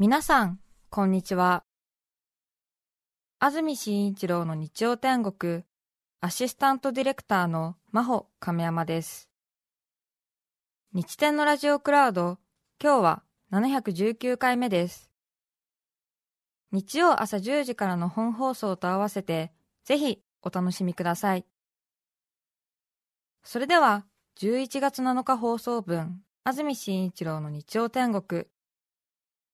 皆さん、こんにちは。安住紳一郎の日曜天国、アシスタントディレクターの真帆亀山です。日天のラジオクラウド、今日は719回目です。日曜朝10時からの本放送と合わせて、ぜひお楽しみください。それでは、11月7日放送分、安住紳一郎の日曜天国、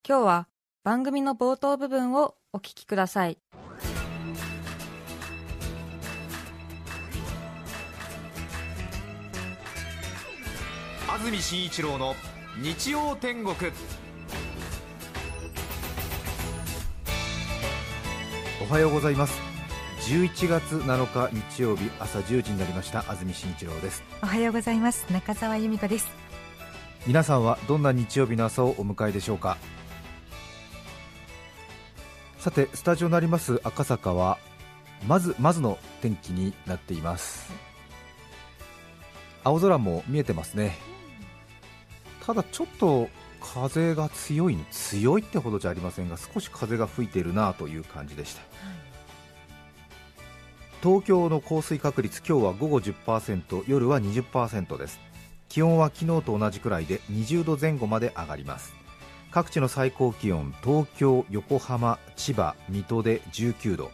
今日は番組の冒頭部分をお聞きください。安住紳一郎の日曜天国。おはようございます。11月7日日曜日朝10時になりました。安住紳一郎です。おはようございます。中澤由美子です。皆さんはどんな日曜日の朝をお迎えでしょうか？さてスタジオになります赤坂はまずまずの天気になっています。青空も見えてますね。ただちょっと風が強い強いってほどじゃありませんが少し風が吹いているなという感じでした、東京の降水確率今日は午後10%夜は20%です。気温は昨日と同じくらいで20度前後まで上がります。各地の最高気温東京、横浜、千葉、水戸で19度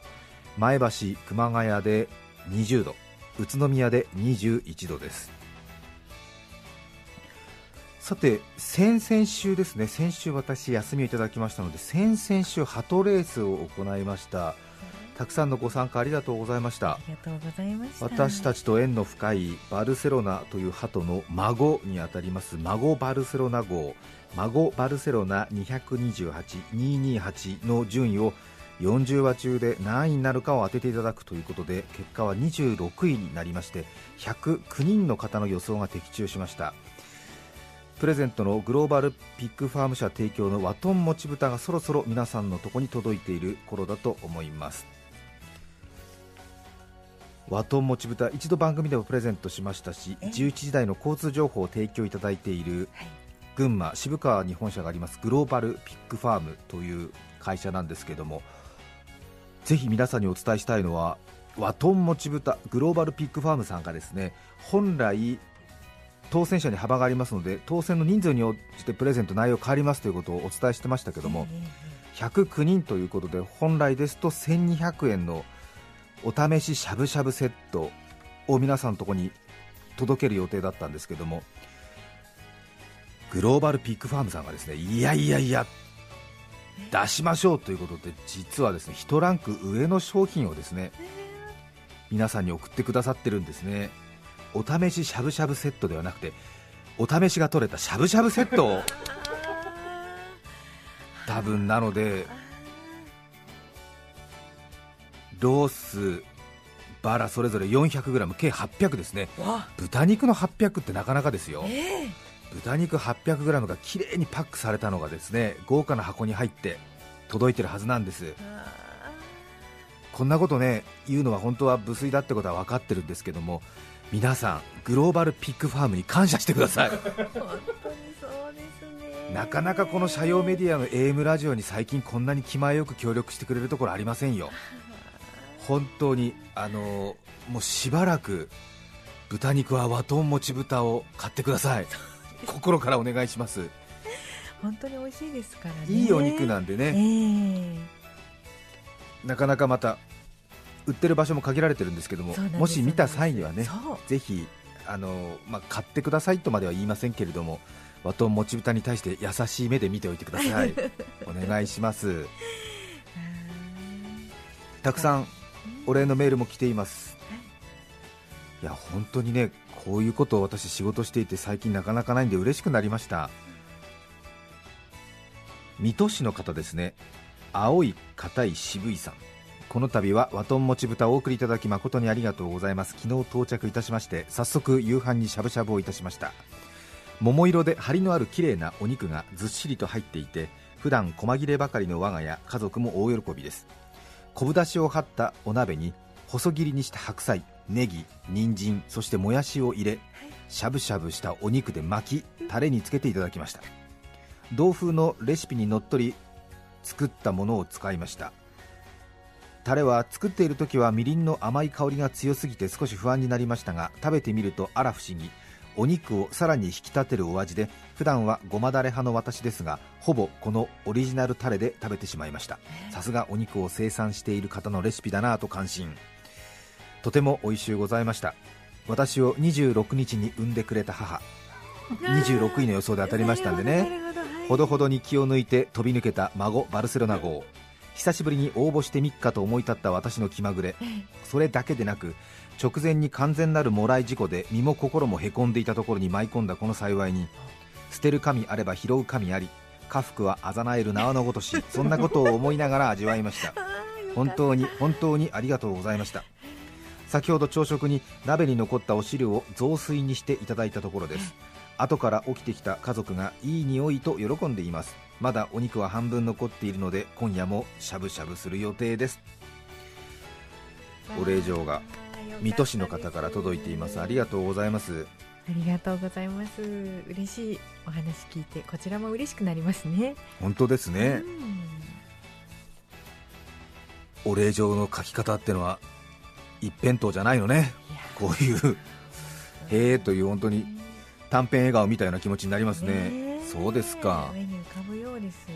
前橋、熊谷で20度宇都宮で21度です。さて先々週ですね。先週私休みをいただきましたので先々週鳩レースを行いましたたくさんのご参加ありがとうございました。私たちと縁の深いバルセロナという鳩の孫にあたります。孫バルセロナ号。孫バルセロナ228228の順位を40話中で何位になるかを当てていただくということで結果は26位になりまして109人の方の予想が的中しました。プレゼントのグローバルピックファーム社提供のワトンもち豚がそろそろ皆さんのとこに届いている頃だと思いますワトンもち豚一度番組でもプレゼントしましたし11時台の交通情報を提供いただいている、はい。群馬渋川に本社がありますグローバルピックファームという会社なんですけどもぜひ皆さんにお伝えしたいのはワトンもち豚グローバルピックファームさんがですね本来当選者に幅がありますので当選の人数に応じてプレゼント内容変わりますということをお伝えしてましたけども109人ということで本来ですと1200円のお試ししゃぶしゃぶセットを皆さんのところに届ける予定だったんですけどもグローバルピックファームさんがですねいやいやいや出しましょうということで実はですね1ランク上の商品をですね皆さんに送ってくださってるんですね。お試ししゃぶしゃぶセットではなくてお試しが取れたしゃぶしゃぶセットを。多分なのでロースバラそれぞれ 400g 計800ですね。豚肉の800ってなかなかですよ、えー豚肉 800g がきれいにパックされたのがですね豪華な箱に入って届いてるはずなんです。こんなことね言うのは本当は無粋だってことは分かってるんですけども皆さんグローバルピックファームに感謝してください。なかなかこの社用メディアの AM ラジオに最近こんなに気前よく協力してくれるところありませんよ本当にあのもうしばらく豚肉は和豚もち豚を買ってください。心からお願いします。本当に美味しいですからね。いいお肉なんでね、えー、なかなかまた売ってる場所も限られてるんですけどももし見た際にはねぜひあの、まあ、買ってくださいとまでは言いませんけれども和ともち豚に対して優しい目で見ておいてください。お願いします。たくさんお礼のメールも来ています。い。や本当にねこういうことを私仕事していて最近なかなかないんで嬉しくなりました。水戸市の方ですね。青い硬い渋いさん。この度は和豚もち豚をお送りいただき誠にありがとうございます。昨日到着いたしまして早速夕飯にしゃぶしゃぶをいたしました。桃色で張りのある綺麗なお肉がずっしりと入っていて普段細切ればかりの我が家家族も大喜びです昆布だしを張ったお鍋に細切りにした白菜ネギ人参そしてもやしを入れしゃぶしゃぶしたお肉で巻きタレにつけていただきました。同風のレシピにのっとり作ったものを使いました。タレは作っている時はみりんの甘い香りが強すぎて少し不安になりましたが食べてみるとあら不思議お肉をさらに引き立てるお味で普段はごまだれ派の私ですがほぼこのオリジナルタレで食べてしまいました。さすがお肉を生産している方のレシピだなぁと感心。とても美味しゅうございました。私を26日に産んでくれた母。26位の予想で当たりましたんでね。ほどほどに気を抜いて飛び抜けた孫バルセロナ号。久しぶりに応募してみっかと思い立った私の気まぐれ。それだけでなく直前に完全なるもらい事故で身も心もへこんでいたところに舞い込んだこの幸いに捨てる神あれば拾う神あり家福はあざなえる縄のごとしそんなことを思いながら味わいました。本当に本当にありがとうございました。先ほど朝食に鍋に残ったお汁を雑炊にしていただいたところです。後から起きてきた家族がいい匂いと喜んでいます。まだお肉は半分残っているので今夜もしゃぶしゃぶする予定です。お礼状が水戸市の方から届いています。ありがとうございます。ありがとうございます。嬉しいお話聞いてこちらも嬉しくなりますね。本当ですね。うん。お礼状の書き方ってのは一辺倒じゃないのね。こういうへえという本当に短編笑顔みたいな気持ちになりますね。ねえ。そうですか。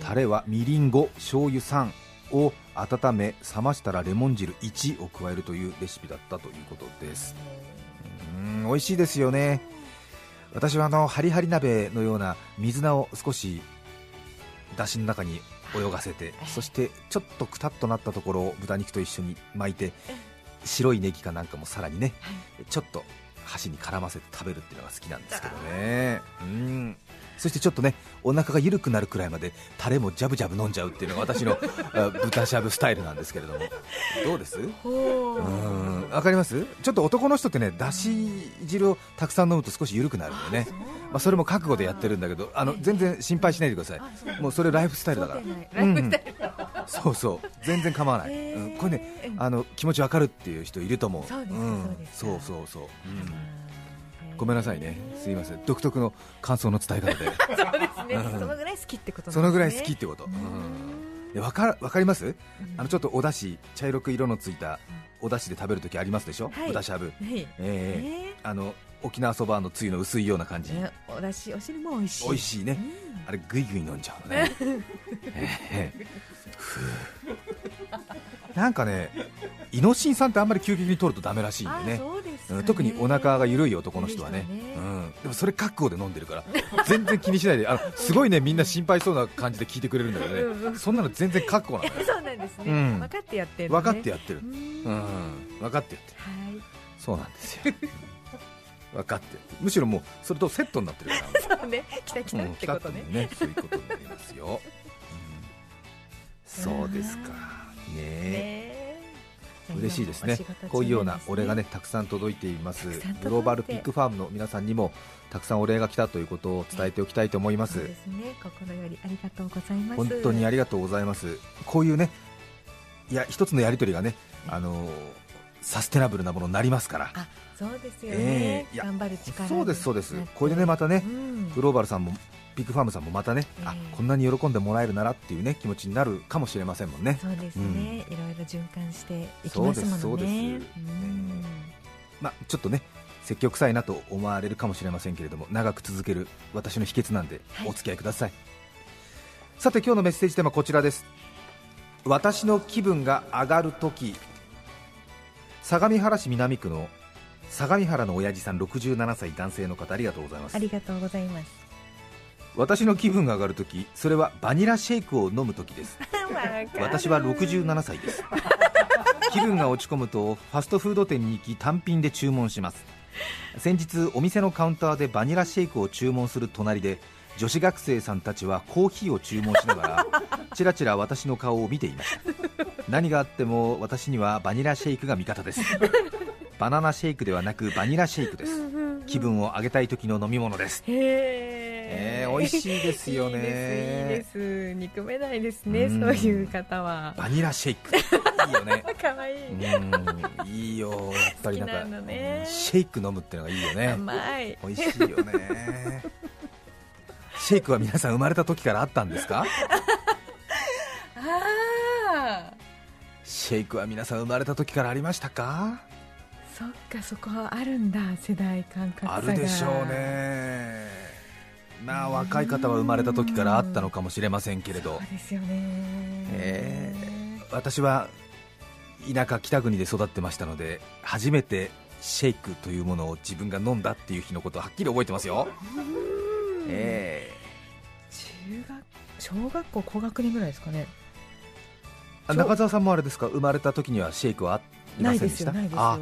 タレはみりん5醤油3を温め冷ましたらレモン汁1を加えるというレシピだったということです。うー。ん美味しいですよね。私はあのハリハリ鍋のような水菜を少しだしの中に泳がせてそしてちょっとくたっとなったところを豚肉と一緒に巻いて白いネギかなんかもさらにねちょっと箸に絡ませて食べるっていうのが好きなんですけどね。うんそしてちょっとねお腹が緩くなるくらいまでタレもジャブジャブ飲んじゃうっていうのが私の あ豚しゃぶスタイルなんですけれども。どうです？ほう。うんわかります？ちょっと男の人ってねだし汁をたくさん飲むと少し緩くなるんでね。まあ、それも覚悟でやってるんだけどあの全然心配しないでください。もうそれライフスタイルだから。ライフスタイルそうそう。全然構わない、うん、これねあの気持ちわかるっていう人いると思う。そうそうそう、うんごめんなさいね。すいません。独特の感想の伝え方で。そうですね。うん。そのぐらい好きってことね。そのぐらい好きってこと、うん。でわかわかります？あのちょっとお出汁茶色く色のついたお出汁で食べるときありますでしょ、はい。豚しゃぶ、はい。ええ。ねあの沖縄そばのつゆの薄いような感じ、ねおだしお汁も美味しい。美味しいね、あれぐいぐい飲んじゃうのね。ええ。ふう。なんかねイノシン酸ってあんまり急激に取るとダメらしいんあでね。そ特にお腹が緩い男の人はね。うん、でもそれ覚悟で飲んでるから全然気にしないであのすごいねみんな心配そうな感じで聞いてくれるんだけどね、うん。うんそんなの全然覚悟なのよ。そうなんですね、うん。分かってやってる、ね、分かってやってる。う、ん。分かってやってる。い。そうなんですよ。分かってむしろもうそれとセットになってるから。そうね。来た来たってことね。うん、ねそういうことになりますよ、うん。そうですか。ね。えね嬉しいですね。こういうようなお礼がねたくさん届いています。グローバルピックファームの皆さんにもたくさんお礼が来たということを伝えておきたいと思います。ね。心よりありがとうございます。本当にありがとうございます。こういうねいや一つのやり取りがねあのーサステナブルなものになりますから。あそうですよね、ええいや頑張る力にそうですそうです。これでねまたねうん。グローバルさんもピックファームさんもまたね、あえ。えこんなに喜んでもらえるならっていうね気持ちになるかもしれませんもんね。そうですね、いろいろ循環していきますものね。そうですうん。まあ、ちょっとね積極臭いなと思われるかもしれませんけれども長く続ける私の秘訣なんではい。お付き合いください、さて今日のメッセージテーマはこちらです。私の気分が上がるとき相模原市南区の相模原の親父さん67歳男性の方ありがとうございます。ありがとうございます私の気分が上がるときそれはバニラシェイクを飲むときです。私は67歳です。気分が落ち込むとファストフード店に行き単品で注文します。先日お店のカウンターでバニラシェイクを注文する隣で女子学生さんたちはコーヒーを注文しながらちらちら私の顔を見ていました。何があっても私にはバニラシェイクが味方です。バナナシェイクではなくバニラシェイクです。気分を上げたい時の飲み物です。へええー美味しいですよね。いいですいいです。憎めないですねうん。そういう方は。バニラシェイク。いいよね。可愛い。うんいいよ。やっぱりなんかね。うんシェイク飲むってのがいいよね。甘い。美味しいよね。シェイクは皆さん生まれた時からあったんですか？あシェイクは皆さん生まれた時からありましたか？そっかそこはあるんだ世代感覚あるでしょうねまあ若い方は生まれた時からあったのかもしれませんけれど。え私は田舎北国で育ってましたので初めてシェイクというものを自分が飲んだっていう日のことをはっきり覚えてますよ、うん。え中学小学校高学年ぐらいですかね。ーあ中澤さんもあれですか？生まれた時にはシェイクはいまないでせんでした？すよないですよ。あ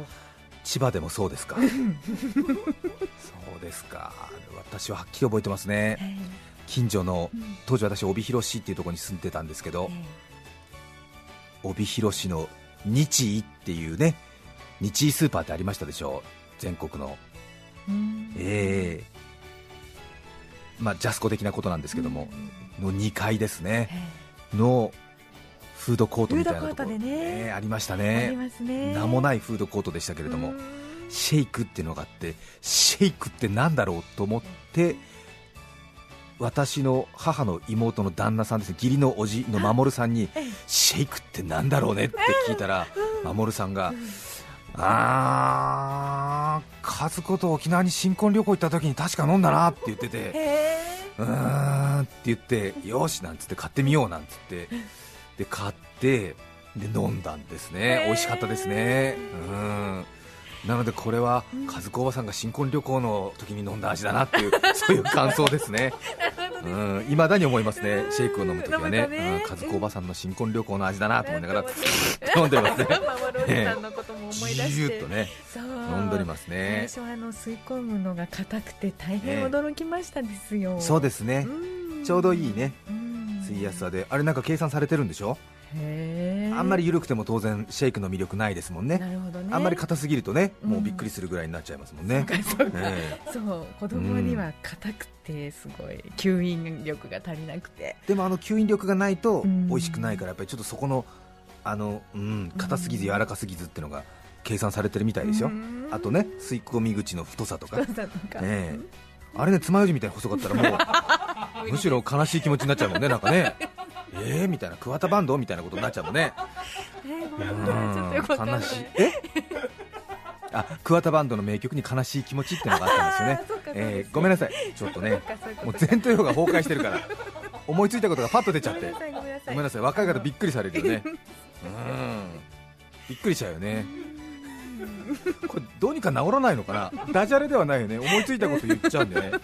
千葉でもそうですか。そうですか。私ははっきり覚えてますね。え近所の当時私帯広市っていうところに住んでたんですけどえ帯広市の日医っていうね日医スーパーってありましたでしょう。全国の。えうん。ええ。まあジャスコ的なことなんですけども、の2階ですね。え。のフードコートみたいなところ。ね。ええありましたね。名もないフードコートでしたけれども、うん。シェイクっていうのがあってシェイクってなんだろうと思って私の母の妹の旦那さんですね義理のおじの守さんにええ。シェイクってなんだろうねって聞いたら守さんがうん。あー和子と沖縄に新婚旅行行った時に確か飲んだなって言っててへうーんって言ってよしなんつって買ってみようなんつってで買ってで飲んだんですね。美味しかったですね。うん。なのでこれはうん。和子おばさんが新婚旅行の時に飲んだ味だなっていう そういう感想ですね。うん。未だに思いますね。シェイクを飲む時はね。ね。うん。和子おばさんの新婚旅行の味だなと思いながら飲んでますね。守さんのことも思い出ぎして。ゅっとね飲んでおりますね。最初はあの吸い込むのが硬くて大変驚きましたですよ、そうですね。うん。ちょうどいいね。うん吸いやすさで。あれなんか計算されてるんでしょ？あんまり緩くても当然シェイクの魅力ないですもんね。ね。あんまり硬すぎるとねうん。もうびっくりするぐらいになっちゃいますもんね、そう子供には硬くてすごい吸引力が足りなくて。でもあの吸引力がないとうん。美味しくないからやっぱりちょっとそこのあのうん硬すぎず柔らかすぎずっていうのが計算されてるみたいですよ。うん。あとね吸い込み口の太さとか。そうだとか。ええ。あれね爪楊枝みたいに細かったらもうむしろ悲しい気持ちになっちゃうもんねなんかね。えーみたいな。桑田バンドみたいなことになっちゃうもんね。悲しい。え？あ桑田バンドの名曲に悲しい気持ちっていうのがあったんですよね。えーごめんなさい。ちょっとねもう前頭葉が崩壊してるから思いついたことがパッと出ちゃって。ごめんなさいごめんなさい。ごめんなさい若い方びっくりされるよね。うん。びっくりしちゃうよね。これどうにか治らないのかな。ダジャレではないよね。思いついたこと言っちゃうんでねね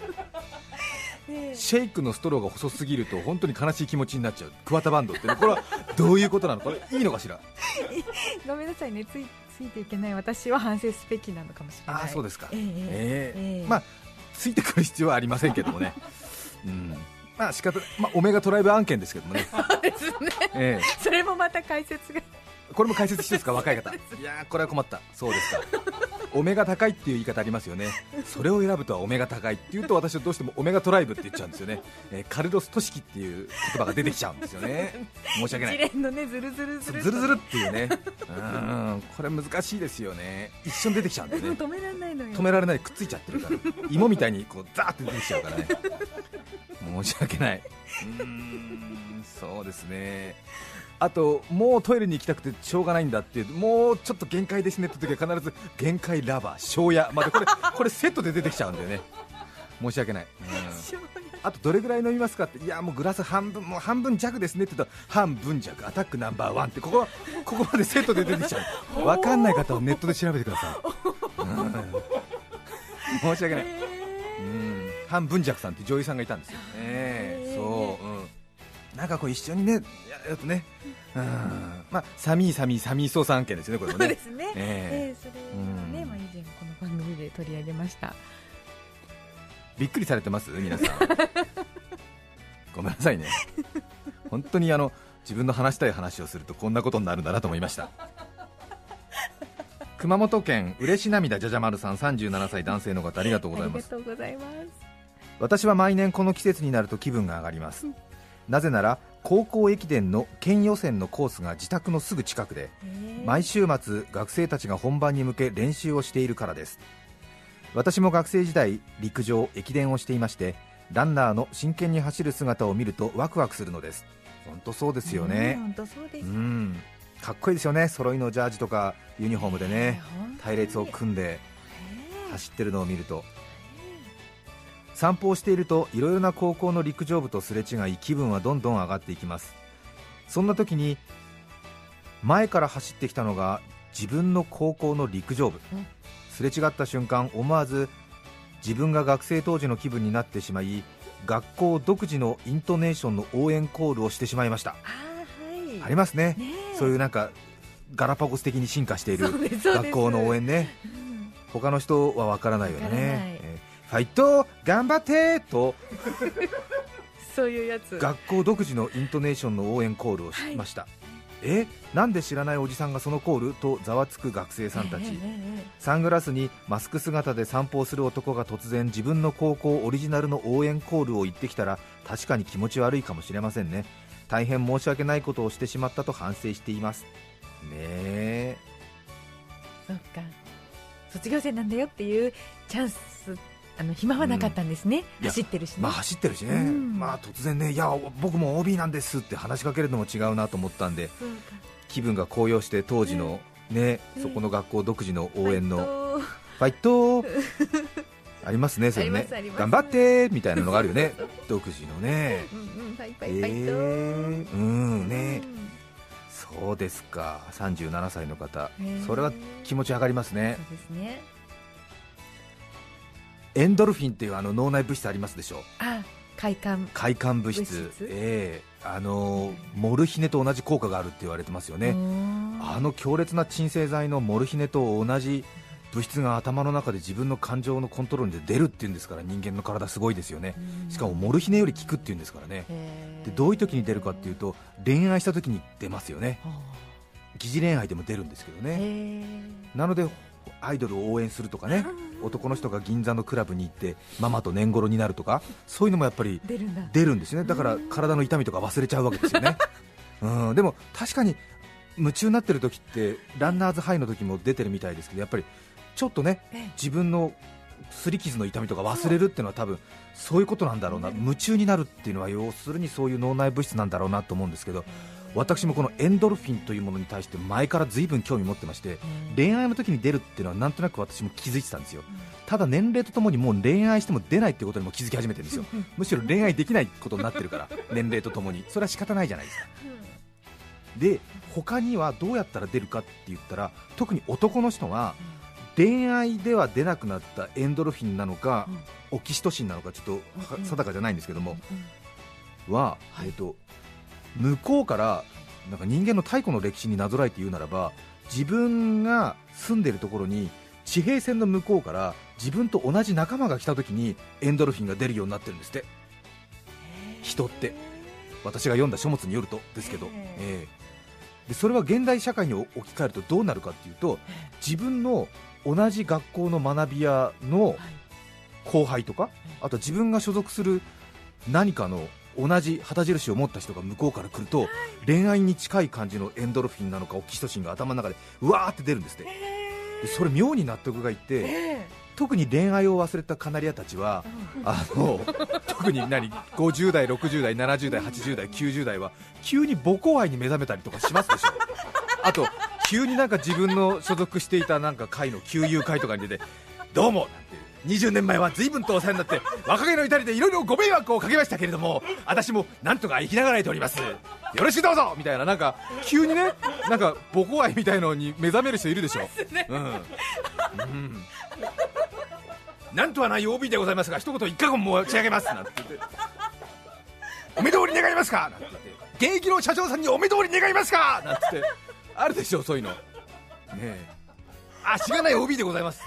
シェイクのストローが細すぎると本当に悲しい気持ちになっちゃう、桑田バンドって、ね、これはどういうことなの、これいいのかしら？ごめんなさいね。ついついていけない。私は反省すべきなのかもしれない。あそうですか、えー、えーえー、まあ、ついてくる必要はありませんけどもね。うん。まあ仕方まあ、オメガトライブ案件ですけどもね、そえー、それもまた解説が。これも解説していいですか、若い方、いやこれは困った、そうですか。オメガ高いっていう言い方ありますよね。それを選ぶとはオメガ高いっていうと私はどうしてもオメガトライブって言っちゃうんですよね、えーカルロス・トシキっていう言葉が出てきちゃうんですよね。申し訳ない。一連のねずるずるずるズルズルっていうね。うんこれ難しいですよね。一緒に出てきちゃうんだよね。止められないのよ。止められないくっついちゃってるから。芋みたいにこうザーって出てきちゃうからね。申し訳ない。うーんそうですねあともうトイレに行きたくてしょうがないんだっていうもうちょっと限界ですねって時は必ず限界ラバー庄屋。までこれ これセットで出てきちゃうんだよね。申し訳ない、あとどれぐらい飲みますかっていやもうグラス半分もう半分弱ですねって言った半分弱アタックナンバーワンってここ ここまでセットで出てきちゃう。分かんない方はネットで調べてください、申し訳ない、うん、半分弱さんって女優さんがいたんですよ、ええそう、うん、なんかこう一緒にねやるとね、うん、まあサミーサミーサミーソーさん案件ですよねこれもね。そうですね。ええ。えそれはねうん。まあ以前この番組で取り上げました。びっくりされてます？皆さん。ごめんなさいね。本当にあの自分の話したい話をするとこんなことになるんだなと思いました。熊本県嬉し涙じゃじゃ丸さん37歳男性の方ありがとうございます。ありがとうございます。私は毎年この季節になると気分が上がりますなぜなら高校駅伝の県予選のコースが自宅のすぐ近くで毎週末学生たちが本番に向け練習をしているからです。私も学生時代陸上駅伝をしていましてランナーの真剣に走る姿を見るとワクワクするのです。本当そうですよね。本当そうですうん。かっこいいですよね。揃いのジャージとかユニフォームでね。隊列を組んで走ってるのを見ると散歩をしているといろいろな高校の陸上部とすれ違い気分はどんどん上がっていきます。そんな時に前から走ってきたのが自分の高校の陸上部。うん。すれ違った瞬間思わず自分が学生当時の気分になってしまい学校独自のイントネーションの応援コールをしてしまいました。あーはい。ありますね。ねえ。そういうなんかガラパゴス的に進化している学校の応援ね。うん。他の人はわからないよねファイト頑張ってと。そういうやつ。学校独自のイントネーションの応援コールをしました、えなんで知らないおじさんがそのコール？とざわつく学生さんたち、サングラスにマスク姿で散歩をする男が突然自分の高校オリジナルの応援コールを言ってきたら確かに気持ち悪いかもしれませんね。大変申し訳ないことをしてしまったと反省しています。ねええ。そっか。卒業生なんだよっていうチャンスあの暇はなかったんですね、いや走ってるしね、まあ走ってるしね、うん。まあ突然ねいや僕も OB なんですって話しかけるのも違うなと思ったんで気分が高揚して当時のね、うん。そこの学校独自の応援のフファイト ありますねそれね。頑張ってみたいなのがあるよね。独自のね。うんね。うん。そうですか。37歳の方。それは気持ち上がりますね。そうですねエンドルフィンっていうあの脳内物質ありますでしょあ快感。快感物質。ええ。あのモルヒネと同じ効果があるって言われてますよね。あの強烈な鎮静剤のモルヒネと同じ物質が頭の中で自分の感情のコントロールで出るっていうんですから人間の体すごいですよね。しかもモルヒネより効くっていうんですからね。でどういう時に出るかっていうと恋愛した時に出ますよね。疑似恋愛でも出るんですけどね。へなのでアイドルを応援するとかね男の人が銀座のクラブに行ってママと年頃になるとかそういうのもやっぱり出るんですよね。だから体の痛みとか忘れちゃうわけですよね。うん。でも確かに夢中になってる時ってランナーズハイの時も出てるみたいですけどやっぱりちょっとねええ。自分の擦り傷の痛みとか忘れるっていうのは多分そう。いうことなんだろうな。夢中になるっていうのは要するにそういう脳内物質なんだろうなと思うんですけど私もこのエンドルフィンというものに対して前から随分興味持ってまして恋愛の時に出るっていうのはなんとなく私も気づいてたんですよ。ただ年齢とともにもう恋愛しても出ないってことにも気づき始めてるん。ですよむしろ恋愛できないことになってるから年齢とともに。それは仕方ないじゃないですか。で他にはどうやったら出るかって言ったら特に男の人は恋愛では出なくなったエンドルフィンなのか、オキシトシンなのかちょっと定かじゃないんですけども、は、はい。えー、と向こうからなんか人間の太古の歴史になぞらえて言うならば自分が住んでるところに地平線の向こうから自分と同じ仲間が来た時にエンドルフィンが出るようになってるんですって。人って。私が読んだ書物によるとですけど、へえ。えでそれは現代社会に置き換えるとどうなるかっていうと自分の同じ学校の学び屋の後輩とかあと自分が所属する何かの同じ旗印を持った人が向こうから来ると恋愛に近い感じのエンドルフィンなのかオキシトシンが頭の中でうわーって出るんですって。でそれ妙に納得がいってえ特に恋愛を忘れたカナリアたちはあの特に何50代、60代、70代、80代、90代は急に母校愛に目覚めたりとかしますでしょ。あと急になんか自分の所属していたなんか会の旧友会とかに出てどうもなんて20年前は随分とお世話になって若気の至りでいろいろご迷惑をかけましたけれども私もなんとか生きながらえております。よろしくどうぞ！みたいななんか急にねなんか母校愛みたいのに目覚める人いるでしょ、うん、うん。なんとはない OB でございますが一言一過言申し上げます。なんて言って。お目通り願いますか？なんて言って。現役の社長さんにお目通り願いますか？なんて言って。あるでしょそういうの。ねえ。あしがない OB でございます。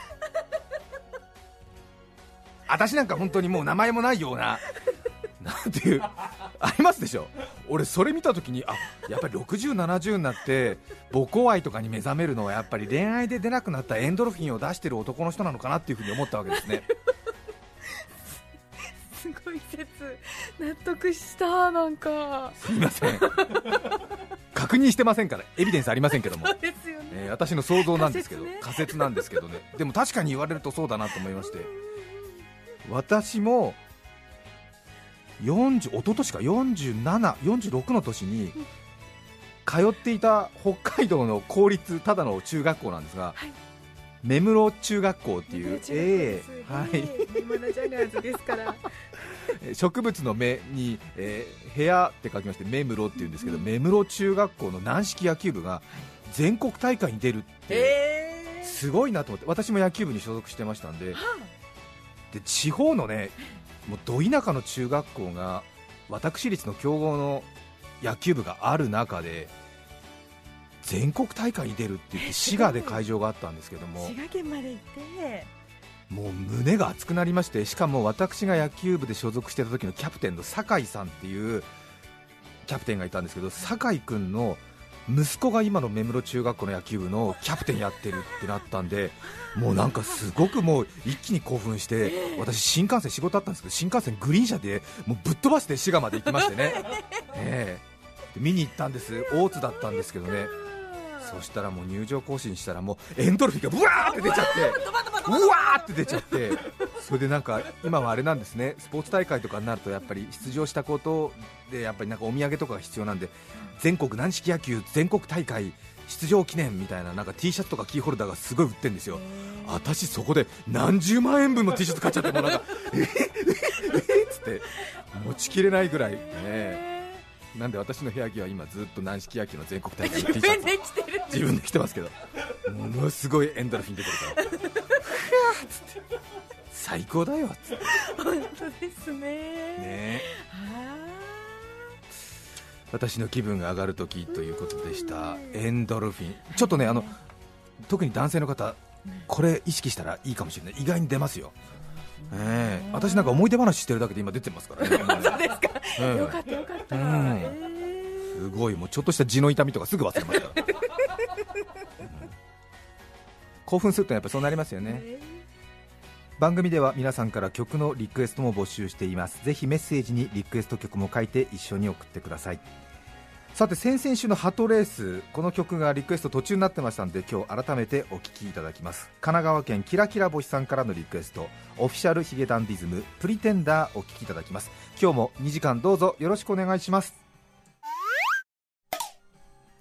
私なんか本当にもう名前もないような なんていうありますでしょ？俺それ見た時にあやっぱり6070になって母校愛とかに目覚めるのはやっぱり恋愛で出なくなったエンドルフィンを出してる男の人なのかなっていうふうに思ったわけですね。すごい説納得したなんか。すみません。確認してませんからエビデンスありませんけども、ね。えー私の想像なんですけど仮説ね。仮説なんですけどね。でも確かに言われるとそうだなと思いまして私も40一昨年か4746の年に通っていた北海道の公立ただの中学校なんですが、はい。目室中学校っていう、えええはい。植物の芽に、えー部屋って書きまして目室っていうんですけど、目室中学校の軟式野球部が全国大会に出るって、えー。すごいなと思って私も野球部に所属してましたんでで地方のねもうど田舎の中学校が私立の強豪の野球部がある中で全国大会に出るって言って 滋賀で会場があったんですけども滋賀県まで行って。もう胸が熱くなりましてしかも私が野球部で所属してた時のキャプテンの酒井さんっていうキャプテンがいたんですけど酒井君の息子が今の目室中学校の野球部のキャプテンやってるってなったんでもうなんかすごくもう一気に興奮して私新幹線仕事あったんですけど新幹線グリーン車でもうぶっ飛ばして滋賀まで行きましてね、ええ。見に行ったんです。大津だったんですけどね。そしたらもう入場行進したらもうエンドルフィンがブワーって出ちゃってうわーって出ちゃってそれでなんか今はあれなんですねスポーツ大会とかになるとやっぱり出場したことでやっぱりなんかお土産とかが必要なんで全国軟式野球全国大会出場記念みたいななんか T シャツとかキーホルダーがすごい売ってるんですよ。私そこで何十万円分の T シャツ買っちゃってもうなんかええええっつって持ちきれないぐらいねなんで私の部屋着は今ずっと軟式野球の全国大会の T シャツ自分で来てる。自分で着てますけどものすごいエンドルフィン出てるから。最高だよっつって。本当ですね。ねあ私の気分が上がるときということでした。エンドルフィン。ちょっとねあの特に男性の方これ意識したらいいかもしれない。意外に出ますよ。ええ。私なんか思い出話してるだけで今出てますからね。そうですか、ーよかったよかった。うん。えすごい。もうちょっとした痔の痛みとかすぐ忘れますから、うん。興奮するとやっぱそうなりますよね。ー番組では皆さんから曲のリクエストも募集しています。ぜひメッセージにリクエスト曲も書いて一緒に送ってください。さて先々週のハトレースこの曲がリクエスト途中になってましたんで今日改めてお聴きいただきます。神奈川県キラキラ星さんからのリクエスト。オフィシャルヒゲダンディズムプリテンダーお聴きいただきます。今日も2時間どうぞよろしくお願いします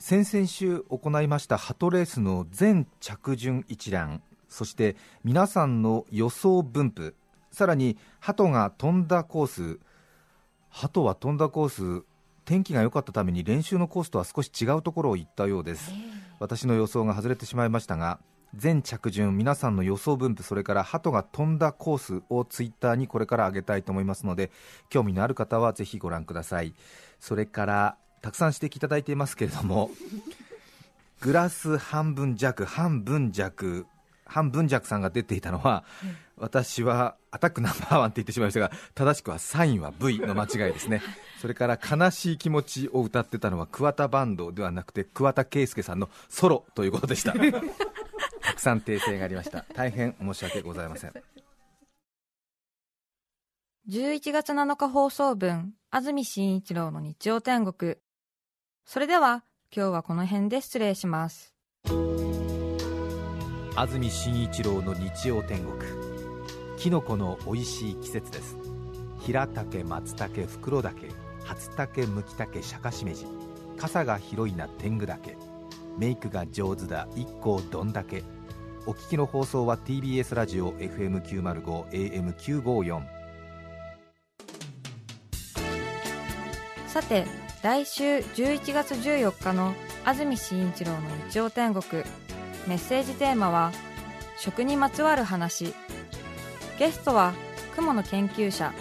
先々週行いましたハトレースの全着順一覧そして皆さんの予想分布さらに鳩が飛んだコース鳩は飛んだコース天気が良かったために練習のコースとは少し違うところを行ったようです。私の予想が外れてしまいましたが全着順皆さんの予想分布それから鳩が飛んだコースをツイッターにこれから上げたいと思いますので興味のある方はぜひご覧ください。それからたくさん指摘いただいていますけれども グラス半分弱半分弱半分弱さんが出ていたのは、私はアタックナンバーワンって言ってしまいましたが正しくはサインは V の間違いですね。それから悲しい気持ちを歌ってたのは桑田バンドではなくて桑田佳祐さんのソロということでした。たくさん訂正がありました。大変申し訳ございません。11月7日放送分安住紳一郎の日曜天国それでは今日はこの辺で失礼します。安住紳一郎の日曜天国。きのこの美味しい季節です。平竹松茸袋竹初竹むき竹シャカシメジ傘が広いな天狗岳メイクが上手だ一行どんだけ。お聞きの放送は TBS ラジオ FM905 AM954 さて来週11月14日の安住紳一郎の日曜天国。メッセージテーマは食にまつわる話。ゲストは雲の研究者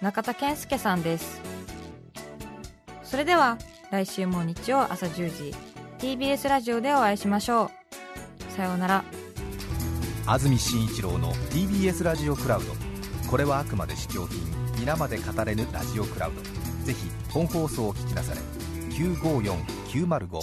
中田健介さんです。それでは来週も日曜朝10時 TBS ラジオでお会いしましょう。さようなら。安住紳一郎の TBS ラジオクラウド。これはあくまで試供品。皆まで語れぬラジオクラウド。ぜひ本放送を聞きなされ954905